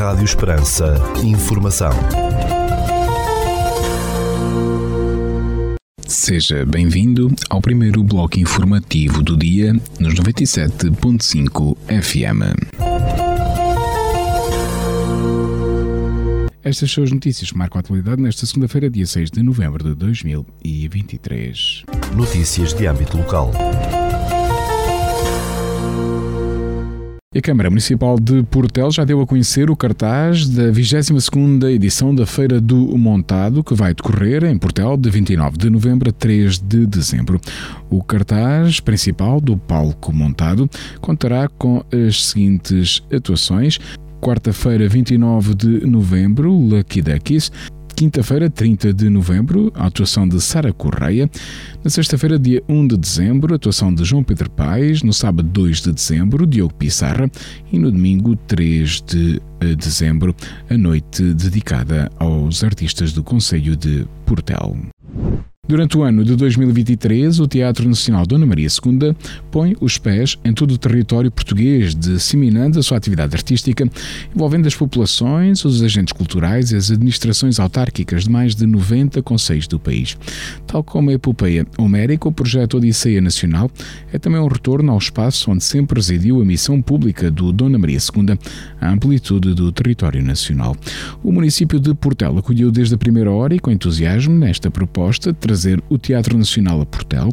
Rádio Esperança. Informação. Seja bem-vindo ao primeiro bloco informativo do dia nos 97.5 FM. Estas são as notícias que marcam a atualidade nesta segunda-feira, dia 6 de novembro de 2023. Notícias de âmbito local. A Câmara Municipal de Portel já deu a conhecer o cartaz da 22ª edição da Feira do Montado, que vai decorrer em Portel de 29 de novembro a 3 de dezembro. O cartaz principal do palco montado contará com as seguintes atuações: quarta-feira, 29 de novembro, Lucky Duckies. Quinta-feira, 30 de novembro, a atuação de Sara Correia. Na sexta-feira, dia 1 de dezembro, a atuação de João Pedro Paes. No sábado, 2 de dezembro, Diogo Pissarra. E no domingo, 3 de eh, dezembro, a noite dedicada aos artistas do Conselho de Portel. Durante o ano de 2023, o Teatro Nacional Dona Maria II põe os pés em todo o território português, disseminando a sua atividade artística, envolvendo as populações, os agentes culturais e as administrações autárquicas de mais de 90 conselhos do país. Tal como a epopeia homérica, o projeto Odisseia Nacional é também um retorno ao espaço onde sempre residiu a missão pública do Dona Maria II, a amplitude do território nacional. O município de Portela acolheu desde a primeira hora e com entusiasmo nesta proposta, trazer o Teatro Nacional a Portel,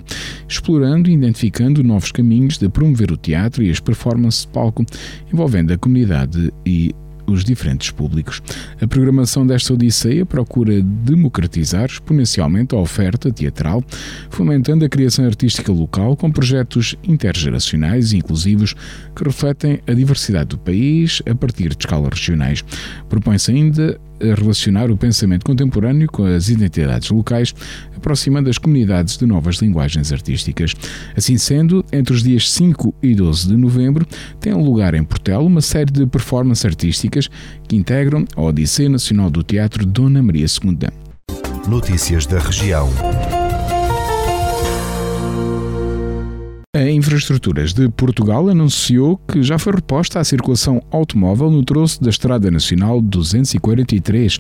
explorando e identificando novos caminhos de promover o teatro e as performances de palco, envolvendo a comunidade e os diferentes públicos. A programação desta Odisseia procura democratizar exponencialmente a oferta teatral, fomentando a criação artística local com projetos intergeracionais e inclusivos que refletem a diversidade do país a partir de escalas regionais. Propõe-se ainda relacionar o pensamento contemporâneo com as identidades locais, aproximando as comunidades de novas linguagens artísticas. Assim sendo, entre os dias 5 e 12 de novembro, tem lugar em Portel uma série de performances artísticas que integram a Odisseia Nacional do Teatro Dona Maria II. Notícias da região. Infraestruturas de Portugal anunciou que já foi reposta a circulação automóvel no troço da Estrada Nacional 243,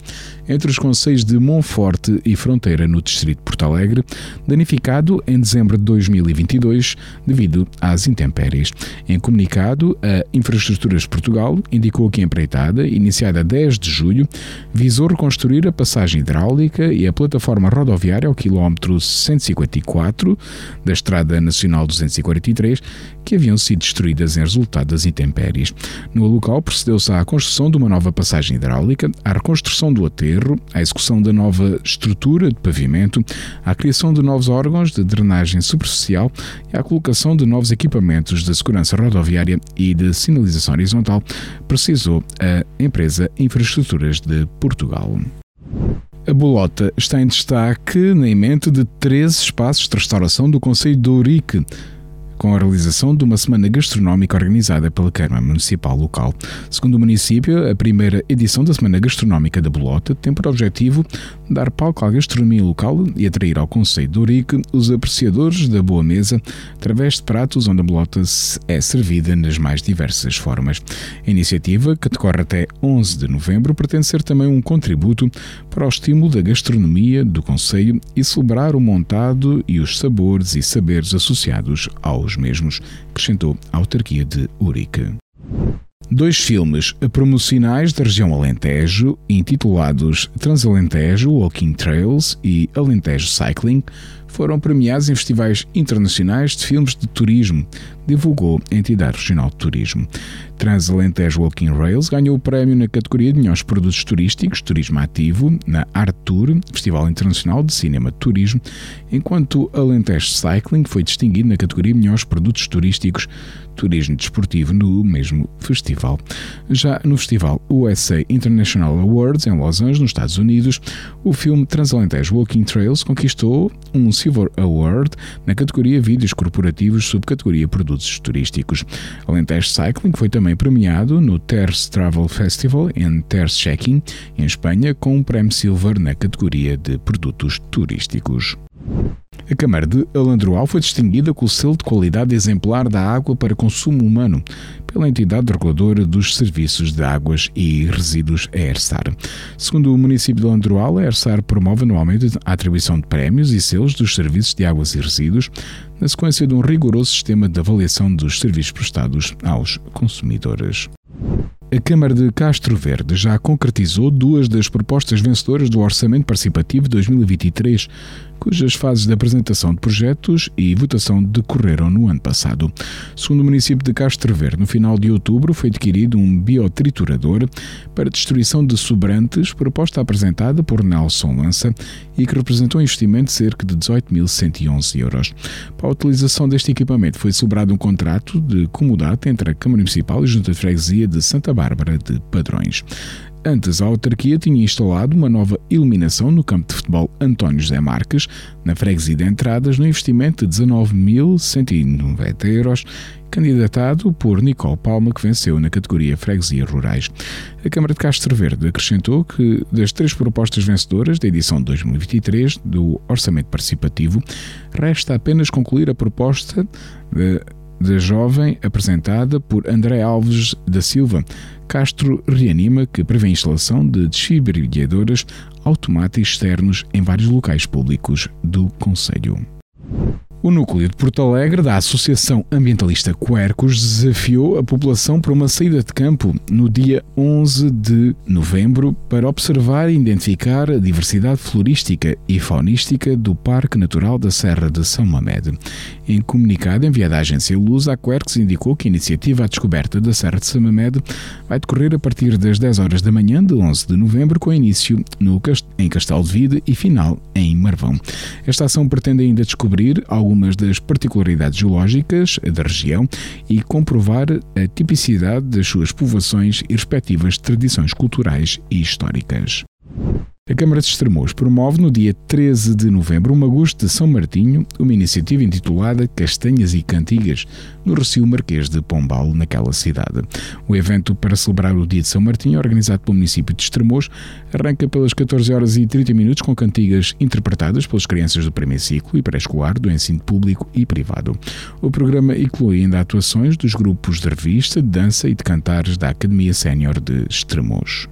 entre os conselhos de Monforte e Fronteira, no distrito de Porto Alegre, danificado em dezembro de 2022 devido às intempéries. Em comunicado, a Infraestruturas Portugal indicou que a empreitada, iniciada a 10 de julho, visou reconstruir a passagem hidráulica e a plataforma rodoviária ao quilómetro 154 da Estrada Nacional 243 43 que haviam sido destruídas em resultado das intempéries. No local procedeu-se à construção de uma nova passagem hidráulica, à reconstrução do aterro, à execução da nova estrutura de pavimento, à criação de novos órgãos de drenagem superficial e à colocação de novos equipamentos de segurança rodoviária e de sinalização horizontal, precisou a empresa Infraestruturas de Portugal. A bolota está em destaque na mente de 13 espaços de restauração do Conselho de Ourique com a realização de uma semana gastronómica organizada pela Câmara Municipal local. Segundo o município, a primeira edição da Semana Gastronómica da Bolota tem por objetivo dar palco à gastronomia local e atrair ao Conselho de Ourique os apreciadores da boa mesa através de pratos onde a bolota é servida nas mais diversas formas. A iniciativa, que decorre até 11 de novembro, pretende ser também um contributo para o estímulo da gastronomia do Conselho e celebrar o montado e os sabores e saberes associados ao os mesmos, acrescentou a autarquia de Urique. Dois filmes promocionais da região Alentejo, intitulados Transalentejo Walking Trails e Alentejo Cycling, foram premiados em festivais internacionais de filmes de turismo, divulgou a entidade regional de turismo. Transalentejo Walking Rails ganhou o prémio na categoria de melhores produtos turísticos, turismo ativo, na Art Tour, Festival Internacional de Cinema de Turismo, enquanto Alentejo Cycling foi distinguido na categoria melhores produtos turísticos, turismo desportivo no mesmo festival. Já no festival USA International Awards, em Los Angeles, nos Estados Unidos, o filme Transalentejo Walking Trails conquistou um Silver Award na categoria Vídeos Corporativos, subcategoria Produtos Turísticos. Alentejo Cycling foi também premiado no Terce Travel Festival em Terce Checking, em Espanha, com um prémio Silver na categoria de Produtos Turísticos. A Câmara de Alandroal foi distinguida com o selo de qualidade exemplar da água para consumo humano pela entidade reguladora dos serviços de águas e resíduos, ERSAR. Segundo o município de Alandroal, a ERSAR promove anualmente a atribuição de prémios e selos dos serviços de águas e resíduos na sequência de um rigoroso sistema de avaliação dos serviços prestados aos consumidores. A Câmara de Castro Verde já concretizou duas das propostas vencedoras do Orçamento Participativo 2023, cujas fases de apresentação de projetos e votação decorreram no ano passado. Segundo o município de Castro Verde, no final de outubro foi adquirido um biotriturador para destruição de sobrantes, proposta apresentada por Nelson Lança e que representou um investimento de cerca de 18.111 euros. Para a utilização deste equipamento foi celebrado um contrato de comodato entre a Câmara Municipal e a Junta de Freguesia de Santa Bárbara de Padrões. Antes, a autarquia tinha instalado uma nova iluminação no campo de futebol António José Marques, na freguesia de entradas, no investimento de 19.190 euros, candidatado por Nicole Palma, que venceu na categoria Freguesias Rurais. A Câmara de Castro Verde acrescentou que, das três propostas vencedoras da edição 2023 do Orçamento Participativo, resta apenas concluir a proposta de da jovem apresentada por André Alves da Silva. Castro reanima que prevê a instalação de desfibriladores automáticos externos em vários locais públicos do Conselho. O núcleo de Porto Alegre da Associação Ambientalista Quercos desafiou a população para uma saída de campo no dia 11 de novembro para observar e identificar a diversidade florística e faunística do Parque Natural da Serra de São Mamede. Em comunicado enviado à agência Luz, a Quercos indicou que a iniciativa à descoberta da Serra de São Mamede vai decorrer a partir das 10 horas da manhã de 11 de novembro, com início no, em Castelo de Vide e final em Marvão. Esta ação pretende ainda descobrir algumas algumas das particularidades geológicas da região e comprovar a tipicidade das suas povoações e respectivas tradições culturais e históricas. A Câmara de Estremoz promove no dia 13 de novembro uma agosto de São Martinho, uma iniciativa intitulada Castanhas e Cantigas, no Recio Marquês de Pombal, naquela cidade. O evento para celebrar o dia de São Martinho, organizado pelo município de Estremoz, arranca pelas 14 horas e 30 minutos com cantigas interpretadas pelas crianças do primeiro ciclo e pré-escolar do ensino público e privado. O programa inclui ainda atuações dos grupos de revista, de dança e de cantares da Academia Sénior de Estremoz.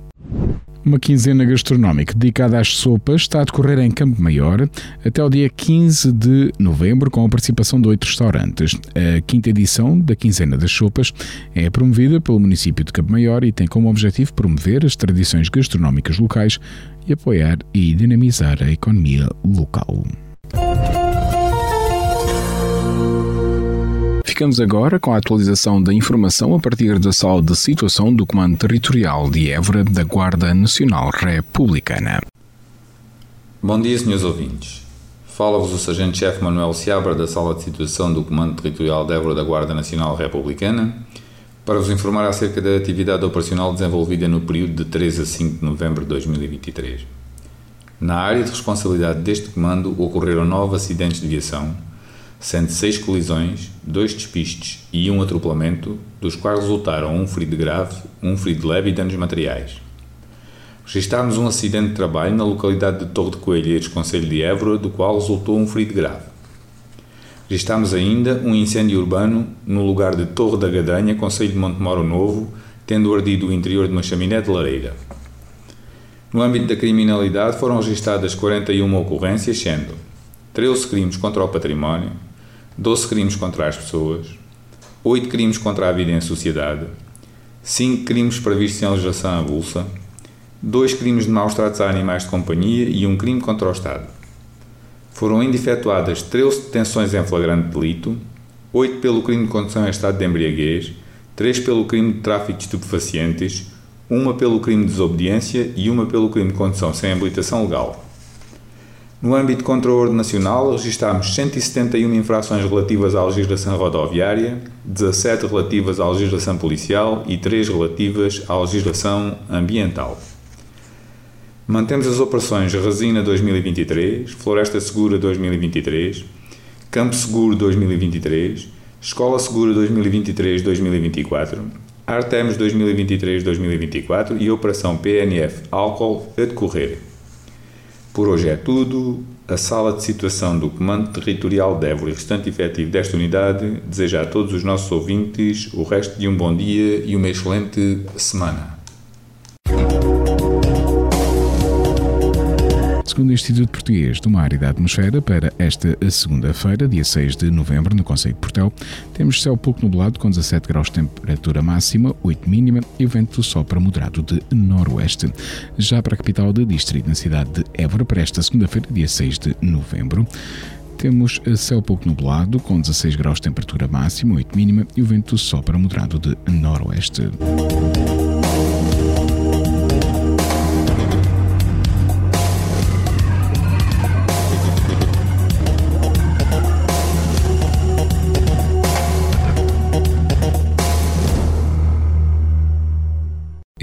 Uma quinzena gastronómica dedicada às sopas está a decorrer em Campo Maior até o dia 15 de novembro, com a participação de oito restaurantes. A quinta edição da Quinzena das Sopas é promovida pelo município de Campo Maior e tem como objetivo promover as tradições gastronómicas locais e apoiar e dinamizar a economia local. Ficamos agora com a atualização da informação a partir da sala de situação do Comando Territorial de Évora da Guarda Nacional Republicana. Bom dia, senhores ouvintes. Fala-vos o Sargento-Chefe Manuel Seabra da Sala de Situação do Comando Territorial de Évora da Guarda Nacional Republicana para vos informar acerca da atividade operacional desenvolvida no período de 3 a 5 de novembro de 2023. Na área de responsabilidade deste comando ocorreram nove acidentes de viação, sendo seis colisões, dois despistes e um atropelamento, dos quais resultaram um ferido grave, um ferido leve e danos materiais. Registámos um acidente de trabalho na localidade de Torre de Coelheiros, Conselho de Évora, do qual resultou um ferido grave. Registámos ainda um incêndio urbano no lugar de Torre da Gadanha, Conselho de Montemoro Novo, tendo ardido o interior de uma chaminé de lareira. No âmbito da criminalidade foram registadas 41 ocorrências, sendo 13 crimes contra o património, 12 crimes contra as pessoas, 8 crimes contra a vida em sociedade, 5 crimes previstos em legislação avulsa, 2 crimes de maus tratos a animais de companhia e um crime contra o Estado. Foram ainda efetuadas 13 detenções em flagrante delito, 8 pelo crime de condução em estado de embriaguez, 3 pelo crime de tráfico de estupefacientes, uma pelo crime de desobediência e uma pelo crime de condução sem habilitação legal. No âmbito de controle nacional, registámos 171 infrações relativas à legislação rodoviária, 17 relativas à legislação policial e 3 relativas à legislação ambiental. Mantemos as operações Resina 2023, Floresta Segura 2023, Campo Seguro 2023, Escola Segura 2023-2024, Artemis 2023-2024 e Operação PNF Álcool a decorrer. Por hoje é tudo. A sala de situação do Comando Territorial de Évora e restante efetivo desta unidade deseja a todos os nossos ouvintes o resto de um bom dia e uma excelente semana. Segundo o Instituto Português do Mar e da Atmosfera, para esta segunda-feira, dia 6 de novembro, no Conselho de Portel, temos céu pouco nublado com 17 graus de temperatura máxima, 8 mínima e o vento sopra moderado de noroeste. Já para a capital do distrito, na cidade de Évora, para esta segunda-feira, dia 6 de novembro, temos céu pouco nublado, com 16 graus de temperatura máxima, 8 mínima e o vento sopra moderado de noroeste.